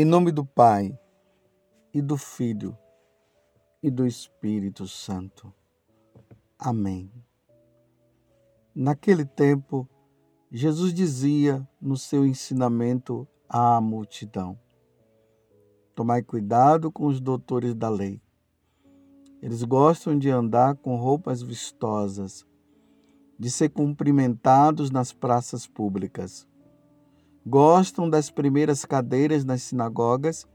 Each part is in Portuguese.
Em nome do Pai, e do Filho, e do Espírito Santo. Amém. Naquele tempo, Jesus dizia no seu ensinamento à multidão: Tomai cuidado com os doutores da lei. Eles gostam de andar com roupas vistosas, de ser cumprimentados nas praças públicas. Gostam das primeiras cadeiras nas sinagogas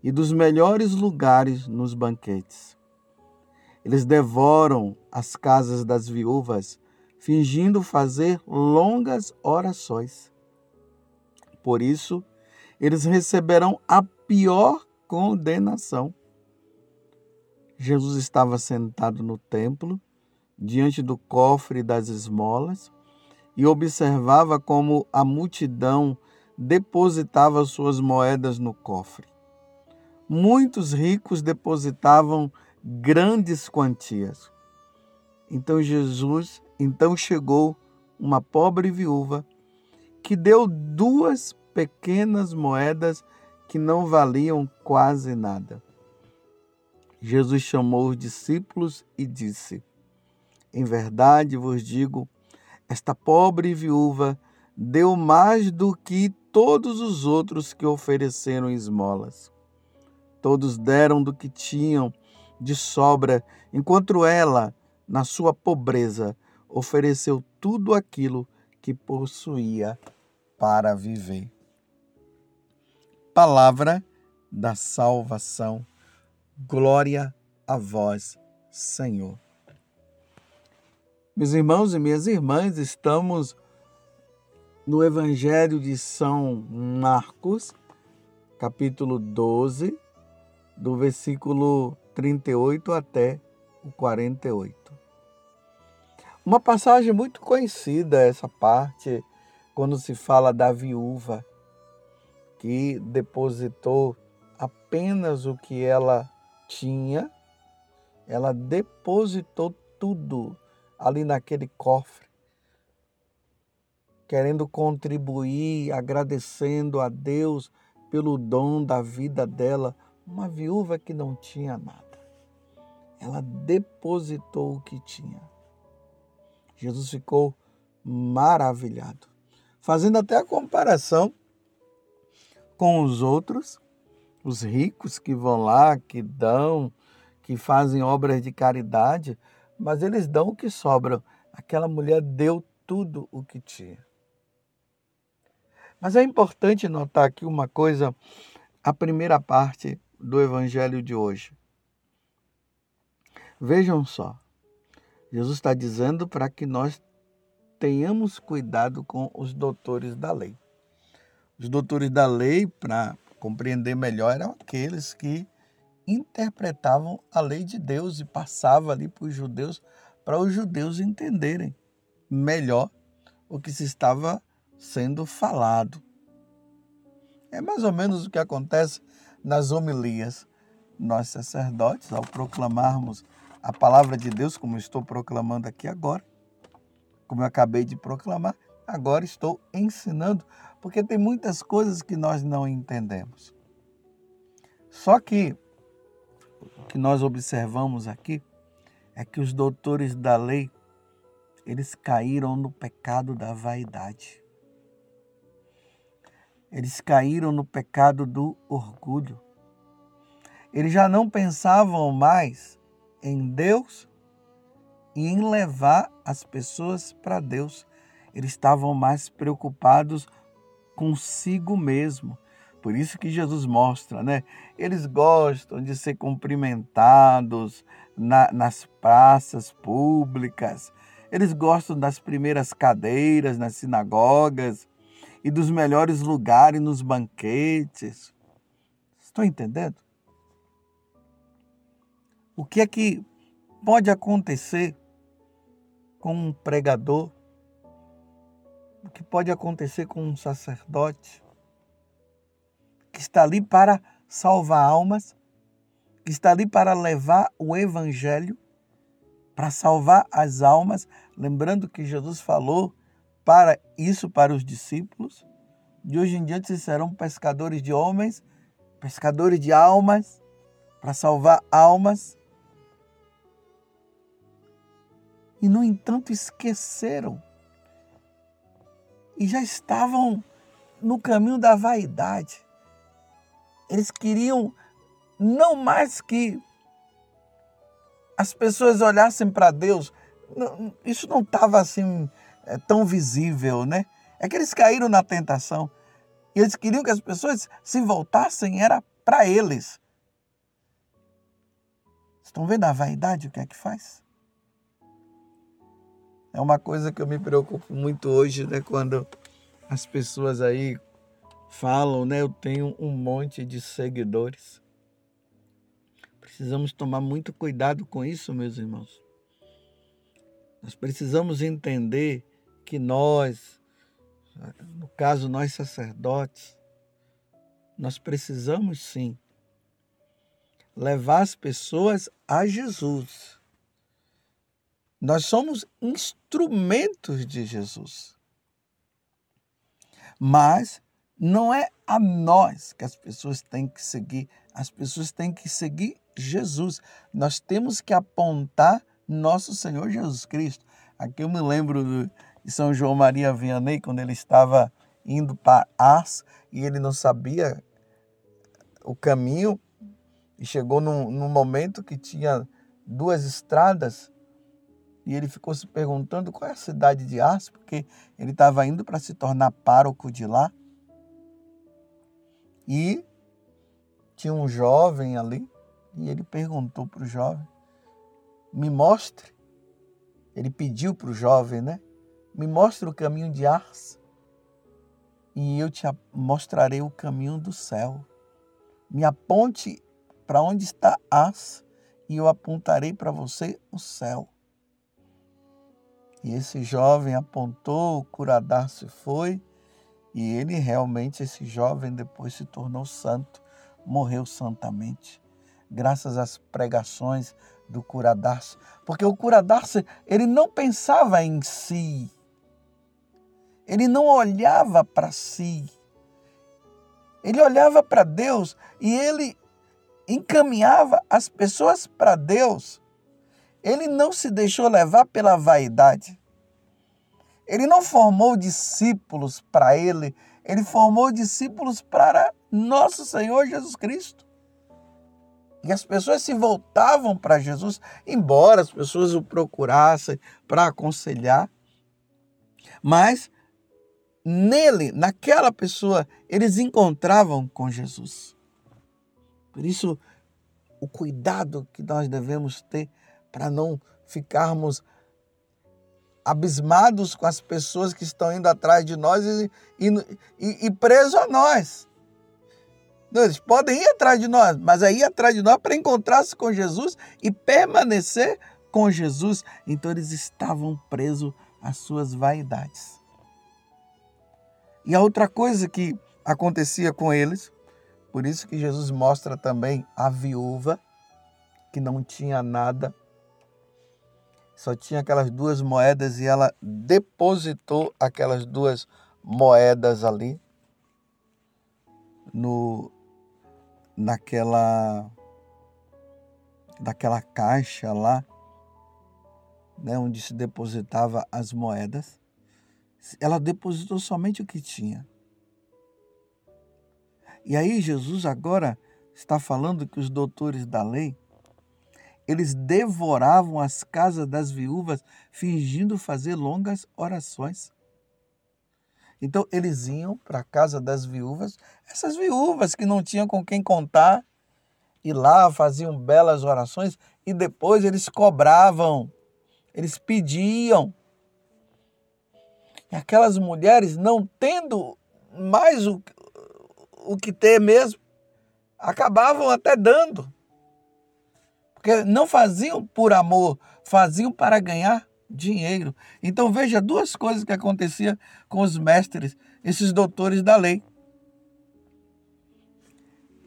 e dos melhores lugares nos banquetes. Eles devoram as casas das viúvas, fingindo fazer longas orações. Por isso, eles receberão a pior condenação. Jesus estava sentado no templo, diante do cofre das esmolas, e observava como a multidão depositava suas moedas no cofre muitos ricos depositavam grandes quantias. Então Jesus, então chegou uma pobre viúva que deu duas pequenas moedas que não valiam quase nada. Jesus chamou os discípulos e disse: Em verdade vos digo, esta pobre viúva deu mais do que todos os outros que ofereceram esmolas. Todos deram do que tinham de sobra, enquanto ela, na sua pobreza, ofereceu tudo aquilo que possuía para viver. Palavra da salvação. Glória a vós, Senhor. Meus irmãos e minhas irmãs, estamos no Evangelho de São Marcos, capítulo 12, do versículo 38 até o 48. Uma passagem muito conhecida, essa parte, quando se fala da viúva que depositou apenas o que ela tinha, ela depositou tudo ali naquele cofre, querendo contribuir, agradecendo a Deus pelo dom da vida dela, uma viúva que não tinha nada. Ela depositou o que tinha. Jesus ficou maravilhado, fazendo até a comparação com os outros, os ricos que vão lá, que dão, que fazem obras de caridade, mas eles dão o que sobra. Aquela mulher deu tudo o que tinha. Mas é importante notar aqui uma coisa, a primeira parte do evangelho de hoje. Vejam só, Jesus está dizendo para que nós tenhamos cuidado com os doutores da lei. Os doutores da lei, para compreender melhor, eram aqueles que interpretavam a lei de Deus e passavam ali para os judeus, para os judeus entenderem melhor o que se estava sendo falado. É mais ou menos o que acontece nas homilias. Nós, sacerdotes, ao proclamarmos a palavra de Deus, como estou proclamando aqui agora, como eu acabei de proclamar, agora estou ensinando, porque tem muitas coisas que nós não entendemos. Só que o que nós observamos aqui é que os doutores da lei, eles caíram no pecado da vaidade. Eles caíram no pecado do orgulho. Eles já não pensavam mais em Deus e em levar as pessoas para Deus. Eles estavam mais preocupados consigo mesmo. Por isso que Jesus mostra, né? Eles gostam de ser cumprimentados na, nas praças públicas. Eles gostam das primeiras cadeiras nas sinagogas e dos melhores lugares nos banquetes. Estão entendendo? O que é que pode acontecer com um pregador? O que pode acontecer com um sacerdote que está ali para salvar almas, que está ali para levar o evangelho, para salvar as almas, lembrando que Jesus falou para isso para os discípulos. De hoje em diante serão pescadores de homens pescadores de almas, para salvar almas. E, no entanto, esqueceram. E já estavam no caminho da vaidade. Eles queriam não mais que as pessoas olhassem para Deus. Isso não estava assim é, tão visível, né? É que eles caíram na tentação. E eles queriam que as pessoas se voltassem, era para eles. Estão vendo a vaidade, o que é que faz? É uma coisa que eu me preocupo muito hoje, né? Quando as pessoas aí falam, né? Eu tenho um monte de seguidores. Precisamos tomar muito cuidado com isso, meus irmãos. Nós precisamos entender que nós, no caso nós sacerdotes, nós precisamos sim levar as pessoas a Jesus. Nós somos instrumentos de Jesus. Mas não é a nós que as pessoas têm que seguir, as pessoas têm que seguir Jesus. Nós temos que apontar nosso Senhor Jesus Cristo. Aqui eu me lembro de São João Maria Vianney, quando ele estava indo para Ars e ele não sabia o caminho e chegou num, num momento que tinha duas estradas e ele ficou se perguntando qual é a cidade de Ars, porque ele estava indo para se tornar pároco de lá. E tinha um jovem ali e ele perguntou para o jovem: Me mostre. Ele pediu para o jovem, né? Me mostre o caminho de Ars e eu te mostrarei o caminho do céu. Me aponte para onde está Ars e eu apontarei para você o céu. E esse jovem apontou, o curadar se foi, e ele realmente, esse jovem, depois se tornou santo, morreu santamente, graças às pregações do Curadarço. Porque o Curadarço, ele não pensava em si, ele não olhava para si, ele olhava para Deus e ele encaminhava as pessoas para Deus. Ele não se deixou levar pela vaidade. Ele não formou discípulos para ele, ele formou discípulos para nosso Senhor Jesus Cristo. E as pessoas se voltavam para Jesus, embora as pessoas o procurassem para aconselhar, mas nele, naquela pessoa, eles encontravam com Jesus. Por isso, o cuidado que nós devemos ter para não ficarmos abismados com as pessoas que estão indo atrás de nós e, e, e presos a nós. Eles podem ir atrás de nós, mas aí ir atrás de nós para encontrar-se com Jesus e permanecer com Jesus. Então eles estavam presos às suas vaidades. E a outra coisa que acontecia com eles, por isso que Jesus mostra também a viúva que não tinha nada só tinha aquelas duas moedas e ela depositou aquelas duas moedas ali no naquela daquela caixa lá, né, onde se depositava as moedas. Ela depositou somente o que tinha. E aí Jesus agora está falando que os doutores da lei eles devoravam as casas das viúvas, fingindo fazer longas orações. Então eles iam para a casa das viúvas, essas viúvas que não tinham com quem contar, e lá faziam belas orações e depois eles cobravam, eles pediam. E aquelas mulheres, não tendo mais o, o que ter mesmo, acabavam até dando. Porque não faziam por amor, faziam para ganhar dinheiro. Então veja duas coisas que aconteciam com os mestres, esses doutores da lei.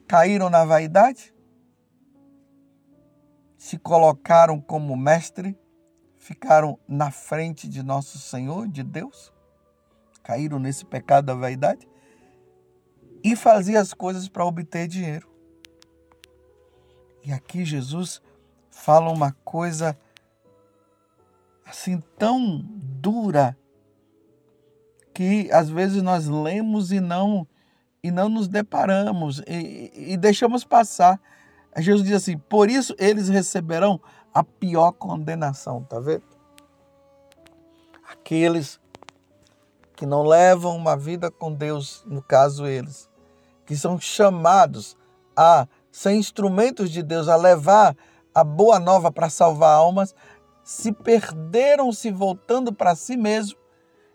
Caíram na vaidade, se colocaram como mestre, ficaram na frente de nosso Senhor, de Deus, caíram nesse pecado da vaidade e faziam as coisas para obter dinheiro. E aqui Jesus fala uma coisa assim tão dura que às vezes nós lemos e não e não nos deparamos e, e deixamos passar. Jesus diz assim: por isso eles receberão a pior condenação, tá vendo? Aqueles que não levam uma vida com Deus, no caso eles, que são chamados a ser instrumentos de Deus, a levar a boa nova para salvar almas, se perderam se voltando para si mesmo.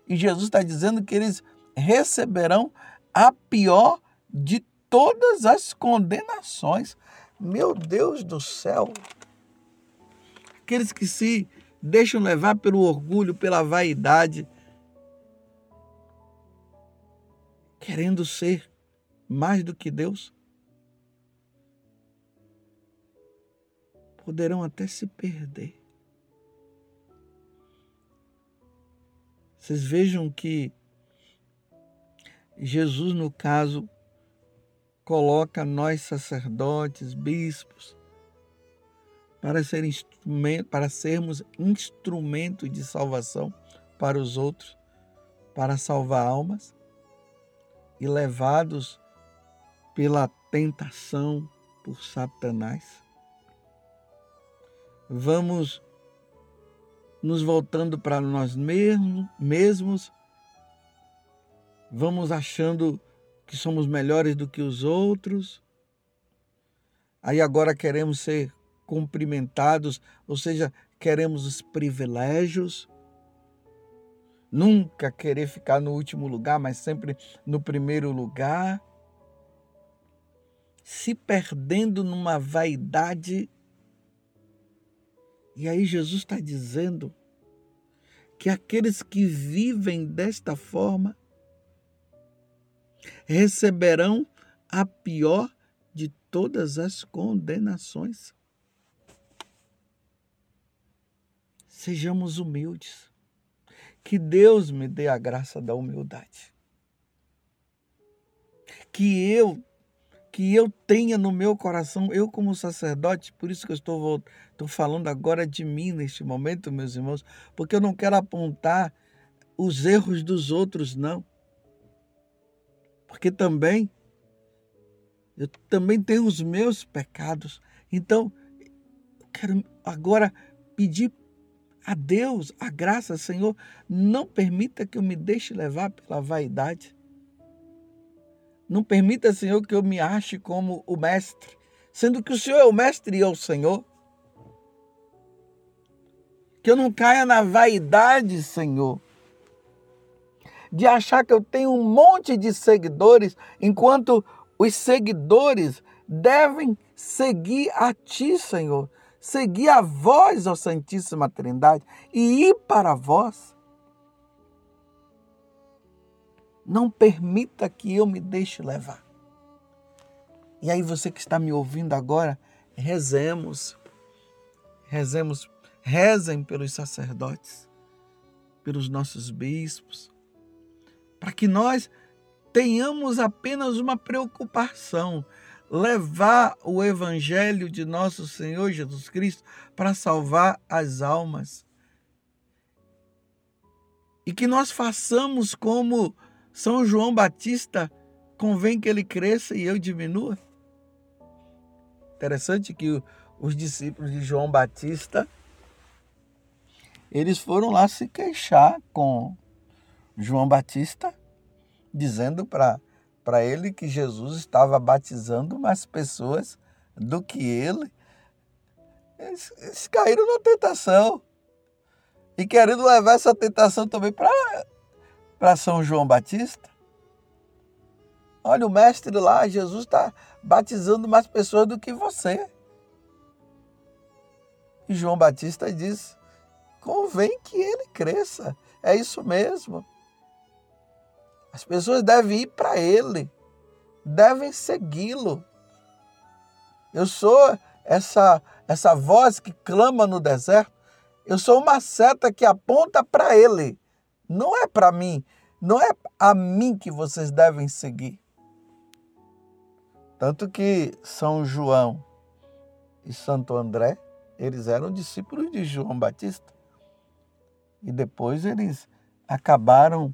E Jesus está dizendo que eles receberão a pior de todas as condenações. Meu Deus do céu! Aqueles que se deixam levar pelo orgulho, pela vaidade, querendo ser mais do que Deus, poderão até se perder. Vocês vejam que Jesus, no caso, coloca nós sacerdotes, bispos, para, ser para sermos instrumento de salvação para os outros, para salvar almas e levados pela tentação por Satanás. Vamos nos voltando para nós mesmos, mesmos, vamos achando que somos melhores do que os outros. Aí agora queremos ser cumprimentados, ou seja, queremos os privilégios. Nunca querer ficar no último lugar, mas sempre no primeiro lugar. Se perdendo numa vaidade. E aí Jesus está dizendo que aqueles que vivem desta forma receberão a pior de todas as condenações. Sejamos humildes. Que Deus me dê a graça da humildade. Que eu que eu tenha no meu coração, eu como sacerdote, por isso que eu estou, estou falando agora de mim neste momento, meus irmãos, porque eu não quero apontar os erros dos outros, não. Porque também eu também tenho os meus pecados. Então, eu quero agora pedir a Deus, a graça, Senhor, não permita que eu me deixe levar pela vaidade. Não permita, Senhor, que eu me ache como o mestre, sendo que o Senhor é o mestre e eu o Senhor. Que eu não caia na vaidade, Senhor, de achar que eu tenho um monte de seguidores, enquanto os seguidores devem seguir a Ti, Senhor seguir a vós, ó Santíssima Trindade, e ir para vós. Não permita que eu me deixe levar. E aí, você que está me ouvindo agora, rezemos. Rezemos, rezem pelos sacerdotes, pelos nossos bispos, para que nós tenhamos apenas uma preocupação levar o evangelho de nosso Senhor Jesus Cristo para salvar as almas. E que nós façamos como São João Batista, convém que ele cresça e eu diminua. Interessante que os discípulos de João Batista eles foram lá se queixar com João Batista, dizendo para para ele que Jesus estava batizando mais pessoas do que ele. Eles, eles caíram na tentação. E querendo levar essa tentação também para São João Batista. Olha, o mestre lá, Jesus está batizando mais pessoas do que você. E João Batista diz: convém que ele cresça. É isso mesmo. As pessoas devem ir para Ele, devem segui-lo. Eu sou essa, essa voz que clama no deserto. Eu sou uma seta que aponta para Ele. Não é para mim. Não é a mim que vocês devem seguir. Tanto que São João, e Santo André, eles eram discípulos de João Batista. E depois eles acabaram,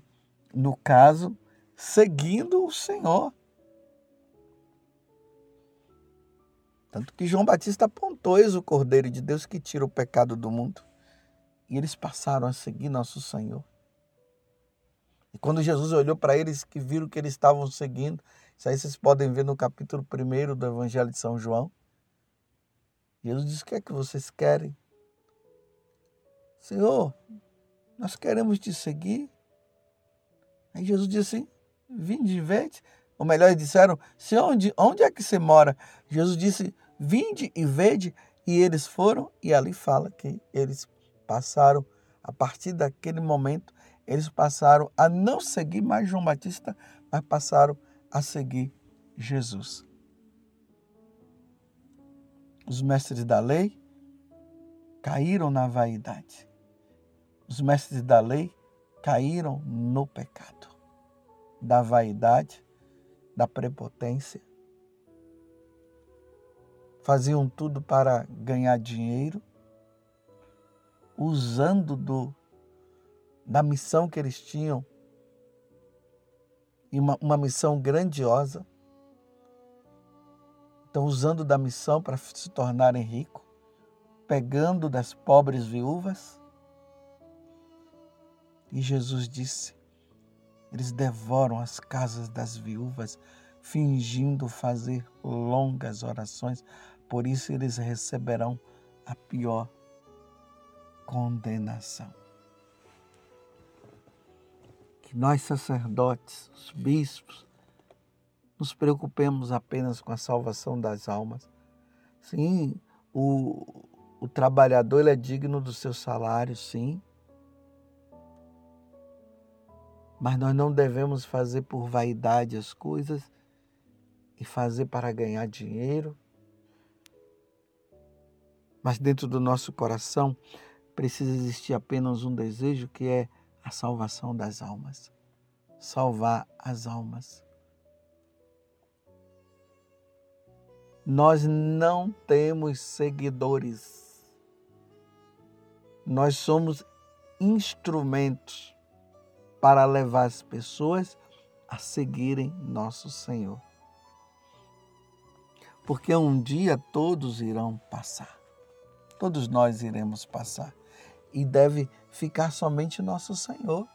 no caso, seguindo o Senhor. Tanto que João Batista apontou eis o Cordeiro de Deus que tira o pecado do mundo. E eles passaram a seguir nosso Senhor. E quando Jesus olhou para eles, que viram que eles estavam seguindo, isso aí vocês podem ver no capítulo 1 do Evangelho de São João. Jesus disse: O que é que vocês querem? Senhor, nós queremos te seguir. Aí Jesus disse assim: Vinde e vede. Ou melhor, eles disseram: Senhor, onde, onde é que você mora? Jesus disse: Vinde e vede. E eles foram, e ali fala que eles passaram, a partir daquele momento, eles passaram a não seguir mais João Batista, mas passaram a seguir Jesus. Os mestres da lei caíram na vaidade. Os mestres da lei caíram no pecado da vaidade, da prepotência. Faziam tudo para ganhar dinheiro, usando do da missão que eles tinham, uma, uma missão grandiosa. Então, usando da missão para se tornarem ricos, pegando das pobres viúvas. E Jesus disse: eles devoram as casas das viúvas, fingindo fazer longas orações, por isso eles receberão a pior condenação que nós sacerdotes, os bispos, nos preocupemos apenas com a salvação das almas. Sim, o, o trabalhador é digno do seu salário, sim. Mas nós não devemos fazer por vaidade as coisas e fazer para ganhar dinheiro. Mas dentro do nosso coração precisa existir apenas um desejo que é a salvação das almas. Salvar as almas. Nós não temos seguidores. Nós somos instrumentos para levar as pessoas a seguirem nosso Senhor. Porque um dia todos irão passar. Todos nós iremos passar e deve ficar somente nosso Senhor.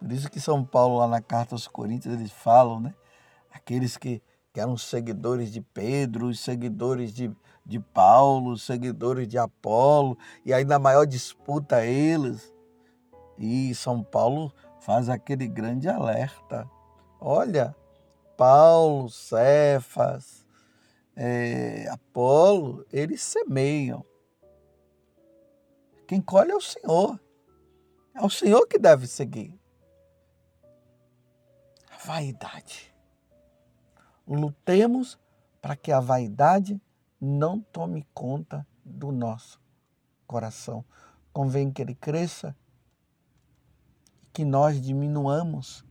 Por isso que São Paulo, lá na carta aos Coríntios, eles falam, né? Aqueles que, que eram seguidores de Pedro, os seguidores de, de Paulo, os seguidores de Apolo, e aí na maior disputa eles. E São Paulo faz aquele grande alerta. Olha, Paulo, Cefas, é, Apolo, eles semeiam, quem colhe é o Senhor. É o Senhor que deve seguir. A vaidade. Lutemos para que a vaidade não tome conta do nosso coração. Convém que ele cresça que nós diminuamos.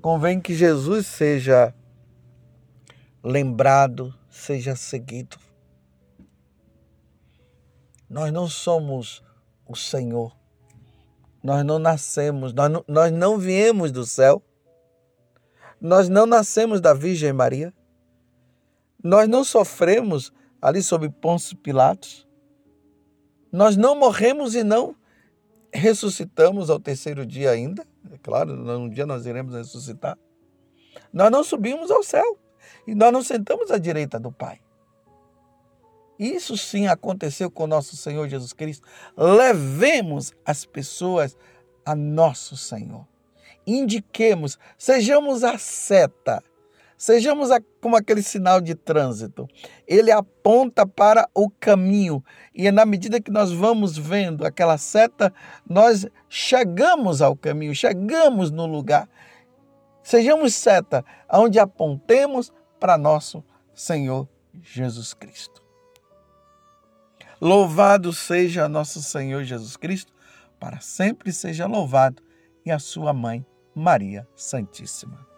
Convém que Jesus seja lembrado, seja seguido. Nós não somos o Senhor. Nós não nascemos, nós não, nós não viemos do céu. Nós não nascemos da Virgem Maria. Nós não sofremos ali sob Pôncio Pilatos. Nós não morremos e não ressuscitamos ao terceiro dia ainda. É claro, um dia nós iremos ressuscitar. Nós não subimos ao céu e nós não sentamos à direita do Pai. Isso sim aconteceu com nosso Senhor Jesus Cristo. Levemos as pessoas a nosso Senhor. Indiquemos, sejamos a seta, sejamos como aquele sinal de trânsito. Ele aponta para o caminho e na medida que nós vamos vendo aquela seta, nós chegamos ao caminho, chegamos no lugar. Sejamos seta, onde apontemos para nosso Senhor Jesus Cristo. Louvado seja nosso Senhor Jesus Cristo, para sempre seja louvado, e a sua mãe, Maria Santíssima.